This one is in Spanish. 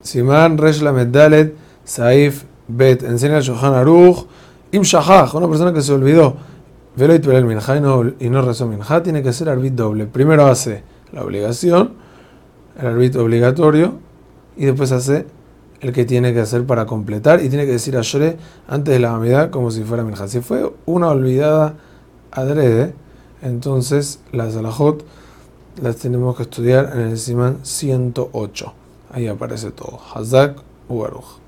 Simán Resh Lamed Dalet Saif Bet enseña el Shohan Aruch Im Shahach, una persona que se olvidó Veloit el Minja y no, y no rezó Minja, tiene que hacer arbit doble. Primero hace la obligación, el arbit obligatorio, y después hace el que tiene que hacer para completar y tiene que decir Ashre antes de la amidad como si fuera Minja. Si fue una olvidada adrede, entonces las alajot las tenemos que estudiar en el Simán 108. Ahí aparece todo. Hazak Ubaruch.